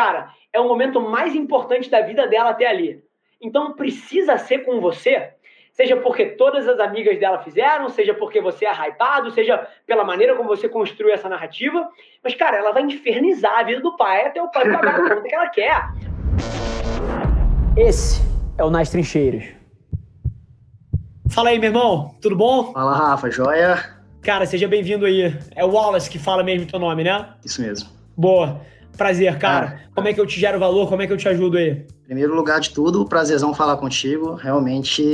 cara, é o momento mais importante da vida dela até ali. Então precisa ser com você, seja porque todas as amigas dela fizeram, seja porque você é hypado, seja pela maneira como você construiu essa narrativa. Mas, cara, ela vai infernizar a vida do pai até o pai pagar a conta que ela quer. Esse é o Nas Trincheiras. Fala aí, meu irmão, tudo bom? Fala, Rafa, joia? Cara, seja bem-vindo aí. É o Wallace que fala mesmo teu nome, né? Isso mesmo. Boa. Prazer, cara. Como é que eu te gero valor? Como é que eu te ajudo aí? Primeiro lugar de tudo, prazerzão falar contigo. Realmente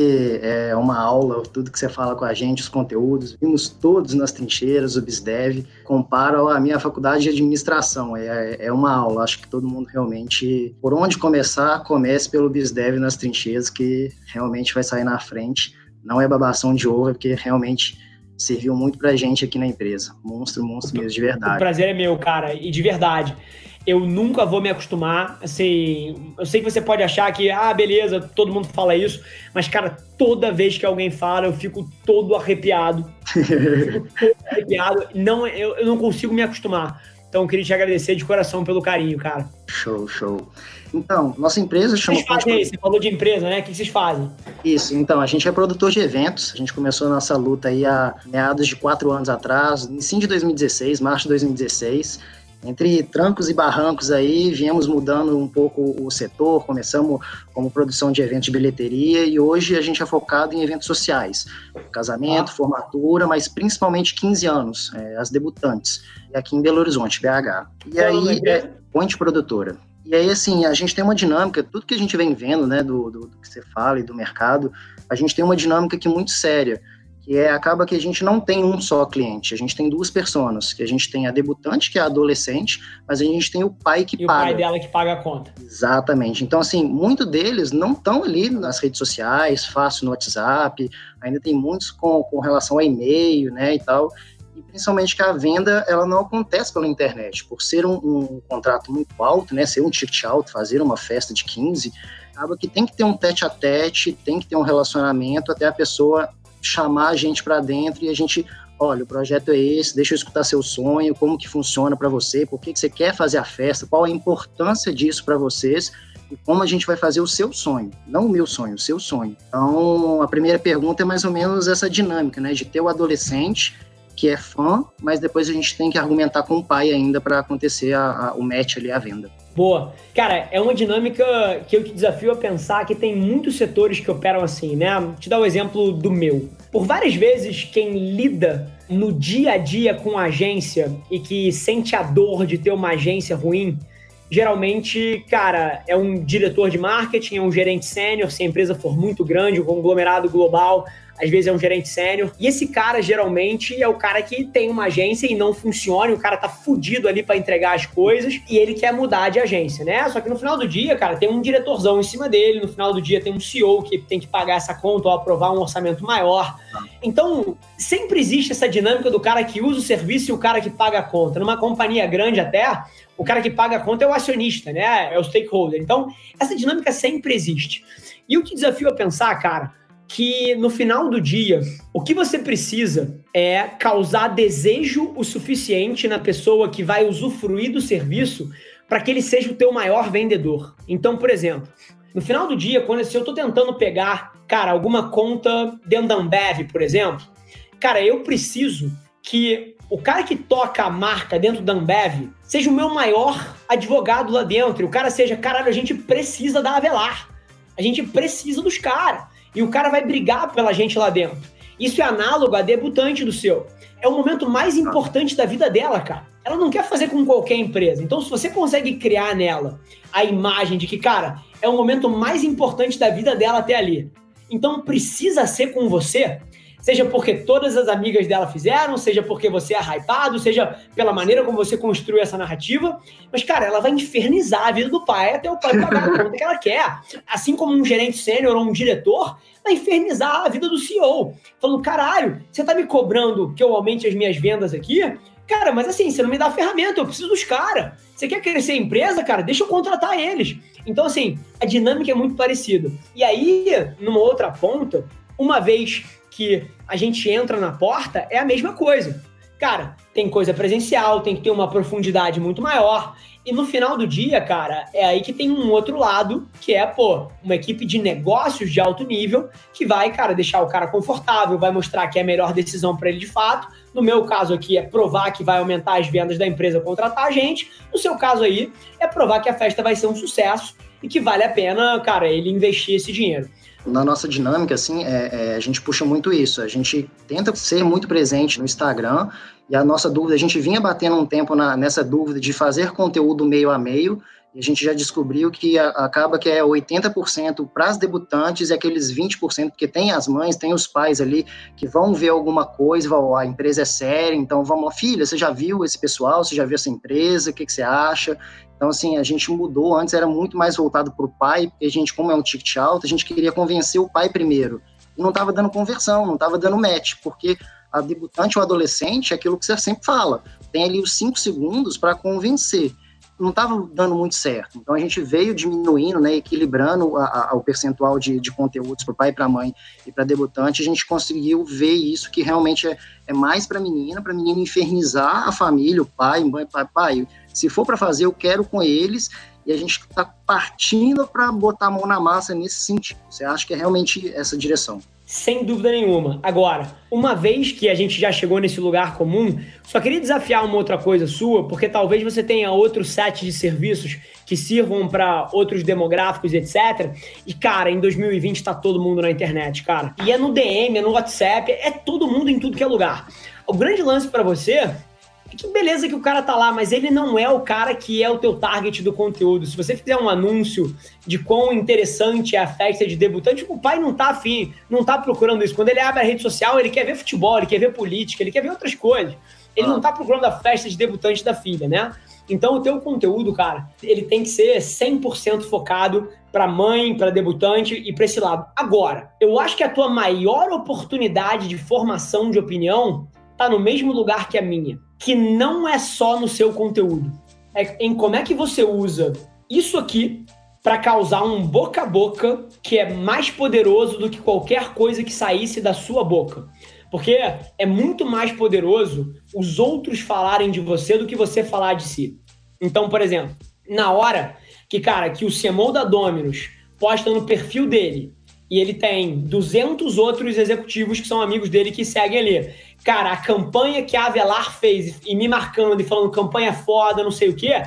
é uma aula, tudo que você fala com a gente, os conteúdos. Vimos todos nas trincheiras, o BizDev. Compara a minha faculdade de administração. É, é uma aula. Acho que todo mundo realmente, por onde começar, comece pelo BizDev nas trincheiras, que realmente vai sair na frente. Não é babação de ovo, é porque realmente serviu muito pra gente aqui na empresa. Monstro, monstro mesmo, de verdade. O prazer é meu, cara, e de verdade. Eu nunca vou me acostumar, assim, eu sei que você pode achar que, ah, beleza, todo mundo fala isso, mas, cara, toda vez que alguém fala, eu fico todo arrepiado. fico todo arrepiado. Não, eu, eu não consigo me acostumar. Então, eu queria te agradecer de coração pelo carinho, cara. Show, show. Então, nossa empresa chama. Vocês fazem Você falou de empresa, né? O que vocês fazem? Isso, então, a gente é produtor de eventos. A gente começou a nossa luta aí há meados de quatro anos atrás, em de 2016, março de 2016. Entre trancos e barrancos aí, viemos mudando um pouco o setor, começamos como produção de eventos de bilheteria e hoje a gente é focado em eventos sociais, casamento, ah. formatura, mas principalmente 15 anos, é, as debutantes, aqui em Belo Horizonte, BH. E aí, é Point Produtora. E aí, assim, a gente tem uma dinâmica, tudo que a gente vem vendo, né, do, do, do que você fala e do mercado, a gente tem uma dinâmica aqui muito séria, que é, acaba que a gente não tem um só cliente, a gente tem duas pessoas, que a gente tem a debutante, que é a adolescente, mas a gente tem o pai que e paga. o pai dela que paga a conta. Exatamente. Então, assim, muitos deles não estão ali nas redes sociais, fácil no WhatsApp, ainda tem muitos com, com relação a e-mail, né, e tal, e principalmente que a venda ela não acontece pela internet, por ser um, um, contrato muito alto, né, ser um ticket alto, fazer uma festa de 15, acaba que tem que ter um tete a tete, tem que ter um relacionamento até a pessoa chamar a gente para dentro e a gente, olha, o projeto é esse, deixa eu escutar seu sonho, como que funciona para você, por que, que você quer fazer a festa, qual a importância disso para vocês e como a gente vai fazer o seu sonho, não o meu sonho, o seu sonho. Então, a primeira pergunta é mais ou menos essa dinâmica, né, de ter o adolescente que é fã, mas depois a gente tem que argumentar com o pai ainda para acontecer a, a, o match ali, a venda. Boa. Cara, é uma dinâmica que eu te desafio a pensar que tem muitos setores que operam assim, né? Te dar o um exemplo do meu. Por várias vezes, quem lida no dia a dia com a agência e que sente a dor de ter uma agência ruim, geralmente, cara, é um diretor de marketing, é um gerente sênior, se a empresa for muito grande, um conglomerado global, às vezes é um gerente sênior. E esse cara, geralmente, é o cara que tem uma agência e não funciona, e o cara tá fudido ali para entregar as coisas, e ele quer mudar de agência, né? Só que no final do dia, cara, tem um diretorzão em cima dele, no final do dia tem um CEO que tem que pagar essa conta ou aprovar um orçamento maior. Então, sempre existe essa dinâmica do cara que usa o serviço e o cara que paga a conta. Numa companhia grande até, o cara que paga a conta é o acionista, né? É o stakeholder. Então, essa dinâmica sempre existe. E eu te desafio a pensar, cara, que no final do dia, o que você precisa é causar desejo o suficiente na pessoa que vai usufruir do serviço para que ele seja o teu maior vendedor. Então, por exemplo, no final do dia, quando se eu estou tentando pegar, cara, alguma conta dentro da Ambev, por exemplo, cara, eu preciso que o cara que toca a marca dentro da Ambev seja o meu maior advogado lá dentro. O cara seja, caralho, a gente precisa da Avelar. A gente precisa dos caras e o cara vai brigar pela gente lá dentro. Isso é análogo a debutante do seu. É o momento mais importante da vida dela, cara. Ela não quer fazer com qualquer empresa. Então, se você consegue criar nela a imagem de que, cara, é o momento mais importante da vida dela até ali. Então, precisa ser com você, Seja porque todas as amigas dela fizeram, seja porque você é hypado, seja pela maneira como você construiu essa narrativa. Mas, cara, ela vai infernizar a vida do pai até o pai pagar a conta que ela quer. Assim como um gerente sênior ou um diretor vai infernizar a vida do CEO. Falando, caralho, você tá me cobrando que eu aumente as minhas vendas aqui? Cara, mas assim, você não me dá ferramenta, eu preciso dos caras. Você quer crescer a empresa, cara? Deixa eu contratar eles. Então, assim, a dinâmica é muito parecida. E aí, numa outra ponta, uma vez que a gente entra na porta, é a mesma coisa. cara, tem coisa presencial, tem que ter uma profundidade muito maior. E no final do dia, cara, é aí que tem um outro lado, que é, pô, uma equipe de negócios de alto nível que vai, cara, deixar o cara confortável, vai mostrar que é a melhor decisão para ele de fato. No meu caso aqui é provar que vai aumentar as vendas da empresa contratar a gente. No seu caso aí é provar que a festa vai ser um sucesso e que vale a pena, cara, ele investir esse dinheiro na nossa dinâmica, assim, é, é, a gente puxa muito isso. A gente tenta ser muito presente no Instagram e a nossa dúvida, a gente vinha batendo um tempo na, nessa dúvida de fazer conteúdo meio a meio, e a gente já descobriu que a, acaba que é 80% para as debutantes e aqueles 20%, porque tem as mães, tem os pais ali que vão ver alguma coisa, vão, a empresa é séria, então vamos, filha, você já viu esse pessoal, você já viu essa empresa, o que, que você acha? Então, assim, a gente mudou, antes era muito mais voltado para o pai, porque a gente, como é um ticket alto, a gente queria convencer o pai primeiro. E não estava dando conversão, não estava dando match, porque a debutante ou adolescente é aquilo que você sempre fala, tem ali os cinco segundos para convencer não estava dando muito certo. Então a gente veio diminuindo, né, equilibrando a, a, o percentual de, de conteúdos para o pai para a mãe e para debutante. A gente conseguiu ver isso que realmente é, é mais para menina, para menina infernizar a família, o pai, mãe, pai, pai. Se for para fazer, eu quero com eles. E a gente está partindo para botar a mão na massa nesse sentido. Você acha que é realmente essa direção? Sem dúvida nenhuma. Agora, uma vez que a gente já chegou nesse lugar comum, só queria desafiar uma outra coisa sua, porque talvez você tenha outro set de serviços que sirvam para outros demográficos, etc. E, cara, em 2020 tá todo mundo na internet, cara. E é no DM, é no WhatsApp, é todo mundo em tudo que é lugar. O grande lance para você que beleza que o cara tá lá, mas ele não é o cara que é o teu target do conteúdo. Se você fizer um anúncio de quão interessante é a festa de debutante, o pai não tá afim, não tá procurando isso. Quando ele abre a rede social, ele quer ver futebol, ele quer ver política, ele quer ver outras coisas. Ele ah. não tá procurando a festa de debutante da filha, né? Então o teu conteúdo, cara, ele tem que ser 100% focado para mãe, para debutante e para esse lado. Agora, eu acho que a tua maior oportunidade de formação de opinião tá no mesmo lugar que a minha que não é só no seu conteúdo. É em como é que você usa isso aqui para causar um boca a boca que é mais poderoso do que qualquer coisa que saísse da sua boca. Porque é muito mais poderoso os outros falarem de você do que você falar de si. Então, por exemplo, na hora que, cara, que o CMO da Dominus posta no perfil dele e ele tem 200 outros executivos que são amigos dele que seguem ali. Cara, a campanha que a Avelar fez e me marcando e falando campanha foda, não sei o quê,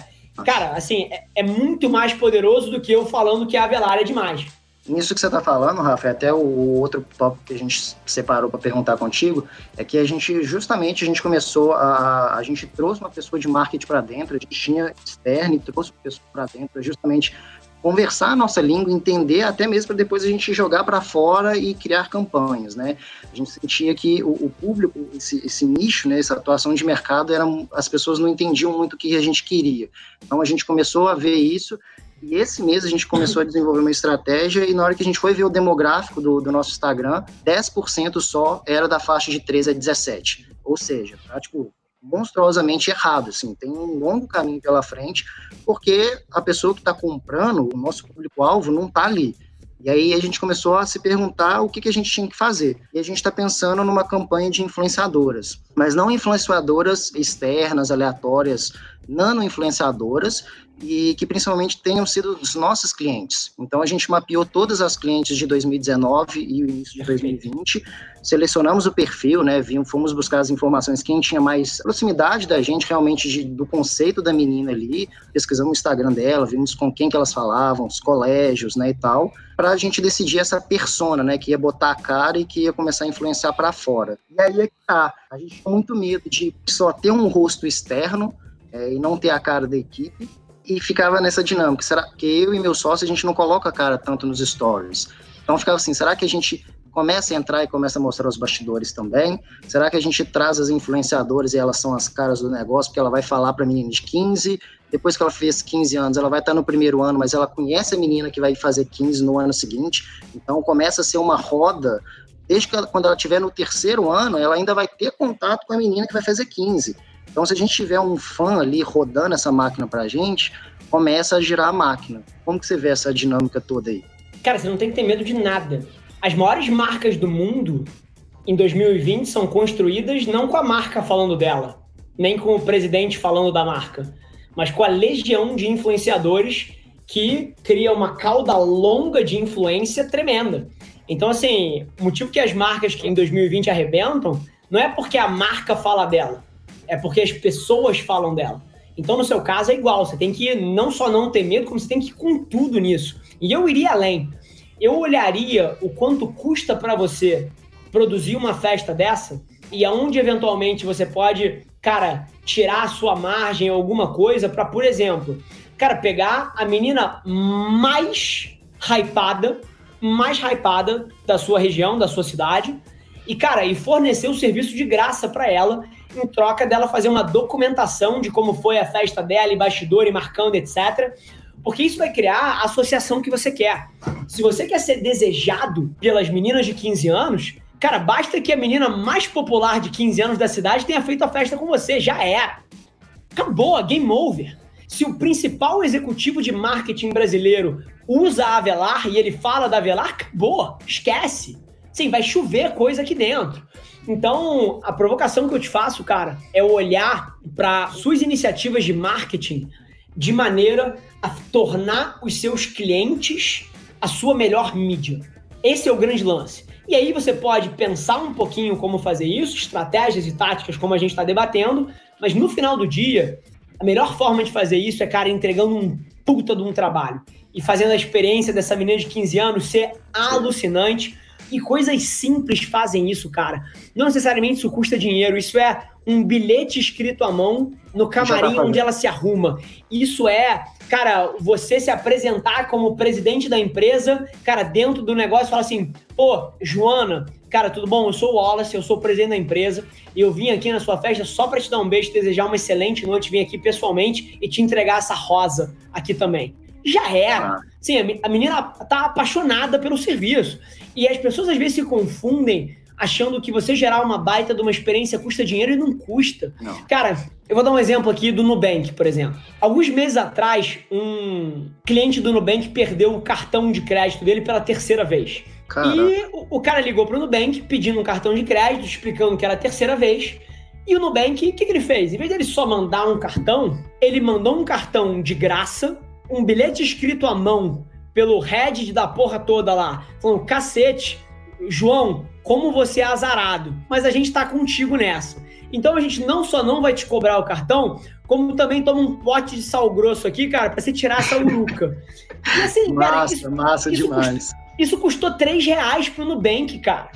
cara, assim, é, é muito mais poderoso do que eu falando que a Avelar é demais. Nisso que você está falando, Rafa, é até o outro tópico que a gente separou para perguntar contigo, é que a gente, justamente, a gente começou a. A gente trouxe uma pessoa de marketing para dentro, a gente tinha externo e trouxe uma pessoa para dentro, justamente conversar a nossa língua, entender, até mesmo para depois a gente jogar para fora e criar campanhas, né? A gente sentia que o, o público, esse, esse, nicho, né, essa atuação de mercado, era, as pessoas não entendiam muito o que a gente queria. Então a gente começou a ver isso e esse mês a gente começou a desenvolver uma estratégia e na hora que a gente foi ver o demográfico do, do nosso Instagram, 10% só era da faixa de 13 a 17. Ou seja, tá, tipo, monstruosamente errado, assim, tem um longo caminho pela frente, porque a pessoa que está comprando, o nosso público-alvo, não está ali. E aí a gente começou a se perguntar o que, que a gente tinha que fazer. E a gente está pensando numa campanha de influenciadoras, mas não influenciadoras externas, aleatórias, nano-influenciadoras, e que principalmente tenham sido os nossos clientes. Então a gente mapeou todas as clientes de 2019 e o início de 2020, selecionamos o perfil, né, vimos, fomos buscar as informações quem tinha mais proximidade da gente realmente de, do conceito da menina ali, pesquisamos o Instagram dela, vimos com quem que elas falavam, os colégios, né, e tal, para a gente decidir essa persona, né, que ia botar a cara e que ia começar a influenciar para fora. E aí é que tá, a gente tem muito medo de só ter um rosto externo é, e não ter a cara da equipe, e ficava nessa dinâmica. Será que eu e meu sócio a gente não coloca a cara tanto nos stories? Então ficava assim, será que a gente começa a entrar e começa a mostrar os bastidores também? Será que a gente traz as influenciadoras e elas são as caras do negócio, porque ela vai falar para menina de 15, depois que ela fez 15 anos, ela vai estar no primeiro ano, mas ela conhece a menina que vai fazer 15 no ano seguinte, então começa a ser uma roda, desde que ela, quando ela estiver no terceiro ano, ela ainda vai ter contato com a menina que vai fazer 15. Então, se a gente tiver um fã ali rodando essa máquina para a gente, começa a girar a máquina. Como que você vê essa dinâmica toda aí? Cara, você não tem que ter medo de nada. As maiores marcas do mundo em 2020 são construídas não com a marca falando dela, nem com o presidente falando da marca, mas com a legião de influenciadores que cria uma cauda longa de influência tremenda. Então, assim, o motivo que as marcas que em 2020 arrebentam não é porque a marca fala dela, é porque as pessoas falam dela. Então, no seu caso, é igual. Você tem que não só não ter medo, como você tem que ir com tudo nisso. E eu iria além. Eu olharia o quanto custa para você produzir uma festa dessa e aonde eventualmente você pode, cara, tirar a sua margem alguma coisa para, por exemplo, cara, pegar a menina mais hypada mais hypada da sua região, da sua cidade, e, cara, e fornecer o serviço de graça para ela, em troca dela fazer uma documentação de como foi a festa dela, e bastidor, e marcando, etc. Porque isso vai criar a associação que você quer. Se você quer ser desejado pelas meninas de 15 anos, cara, basta que a menina mais popular de 15 anos da cidade tenha feito a festa com você, já era. Acabou, game over. Se o principal executivo de marketing brasileiro usa a Avelar e ele fala da Avelar, acabou, esquece. Sim, vai chover coisa aqui dentro. Então, a provocação que eu te faço, cara, é olhar para suas iniciativas de marketing de maneira a tornar os seus clientes a sua melhor mídia. Esse é o grande lance. E aí você pode pensar um pouquinho como fazer isso, estratégias e táticas como a gente está debatendo, mas no final do dia, a melhor forma de fazer isso é, cara, entregando um puta de um trabalho e fazendo a experiência dessa menina de 15 anos ser alucinante. E coisas simples fazem isso, cara. Não necessariamente isso custa dinheiro, isso é um bilhete escrito à mão no camarim onde ela se arruma. Isso é, cara, você se apresentar como presidente da empresa, cara, dentro do negócio, falar assim: pô, Joana, cara, tudo bom? Eu sou o Wallace, eu sou o presidente da empresa e eu vim aqui na sua festa só para te dar um beijo, desejar uma excelente noite, vim aqui pessoalmente e te entregar essa rosa aqui também já era. Ah. Sim, a menina tá apaixonada pelo serviço. E as pessoas às vezes se confundem achando que você gerar uma baita de uma experiência custa dinheiro e não custa. Não. Cara, eu vou dar um exemplo aqui do Nubank, por exemplo. Alguns meses atrás, um cliente do Nubank perdeu o cartão de crédito dele pela terceira vez. Caraca. E o, o, cara ligou pro Nubank pedindo um cartão de crédito, explicando que era a terceira vez. E o Nubank, o que, que ele fez? Em vez dele só mandar um cartão, ele mandou um cartão de graça um bilhete escrito à mão pelo head da porra toda lá, falando: cacete, João, como você é azarado, mas a gente tá contigo nessa. Então a gente não só não vai te cobrar o cartão, como também toma um pote de sal grosso aqui, cara, para você tirar essa uruca. E assim, massa, cara, isso, massa isso demais. Custou, isso custou 3 reais pro Nubank, cara.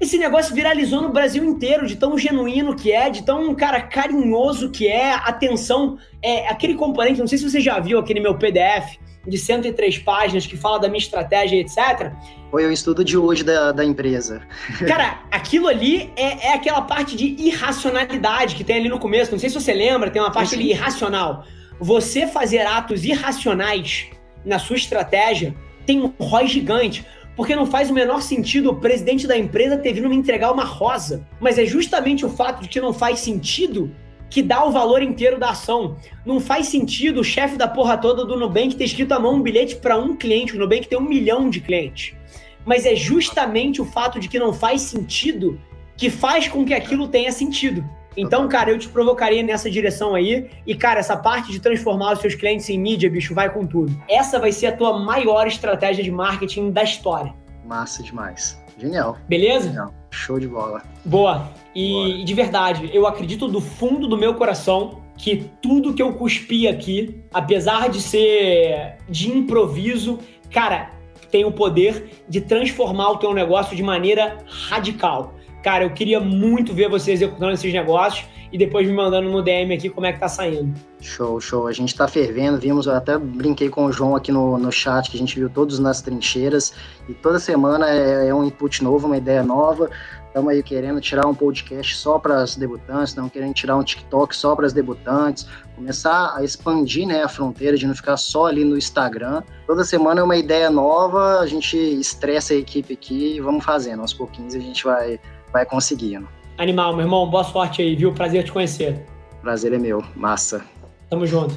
Esse negócio viralizou no Brasil inteiro, de tão genuíno que é, de tão, cara, carinhoso que é, atenção, é aquele componente, não sei se você já viu aquele meu PDF de 103 páginas que fala da minha estratégia, etc. Foi o estudo de hoje da, da empresa. Cara, aquilo ali é, é aquela parte de irracionalidade que tem ali no começo, não sei se você lembra, tem uma parte ali irracional. Você fazer atos irracionais na sua estratégia tem um ROI gigante. Porque não faz o menor sentido o presidente da empresa ter vindo me entregar uma rosa. Mas é justamente o fato de que não faz sentido que dá o valor inteiro da ação. Não faz sentido o chefe da porra toda do Nubank ter escrito à mão um bilhete para um cliente. O Nubank tem um milhão de clientes. Mas é justamente o fato de que não faz sentido que faz com que aquilo tenha sentido. Então, cara, eu te provocaria nessa direção aí. E, cara, essa parte de transformar os seus clientes em mídia, bicho, vai com tudo. Essa vai ser a tua maior estratégia de marketing da história. Massa demais. Genial. Beleza? Genial. Show de bola. Boa. E, de verdade, eu acredito do fundo do meu coração que tudo que eu cuspi aqui, apesar de ser de improviso, cara, tem o poder de transformar o teu negócio de maneira radical. Cara, eu queria muito ver você executando esses negócios e depois me mandando no DM aqui como é que tá saindo. Show, show. A gente tá fervendo, vimos, eu até brinquei com o João aqui no, no chat, que a gente viu todos nas trincheiras, e toda semana é, é um input novo, uma ideia nova. Estamos aí querendo tirar um podcast só para as debutantes, estamos querendo tirar um TikTok só para as debutantes, começar a expandir né, a fronteira de não ficar só ali no Instagram. Toda semana é uma ideia nova, a gente estressa a equipe aqui e vamos fazendo. Aos pouquinhos a gente vai vai conseguindo. Animal, meu irmão, boa sorte aí, viu? Prazer te conhecer. Prazer é meu, massa. Tamo junto.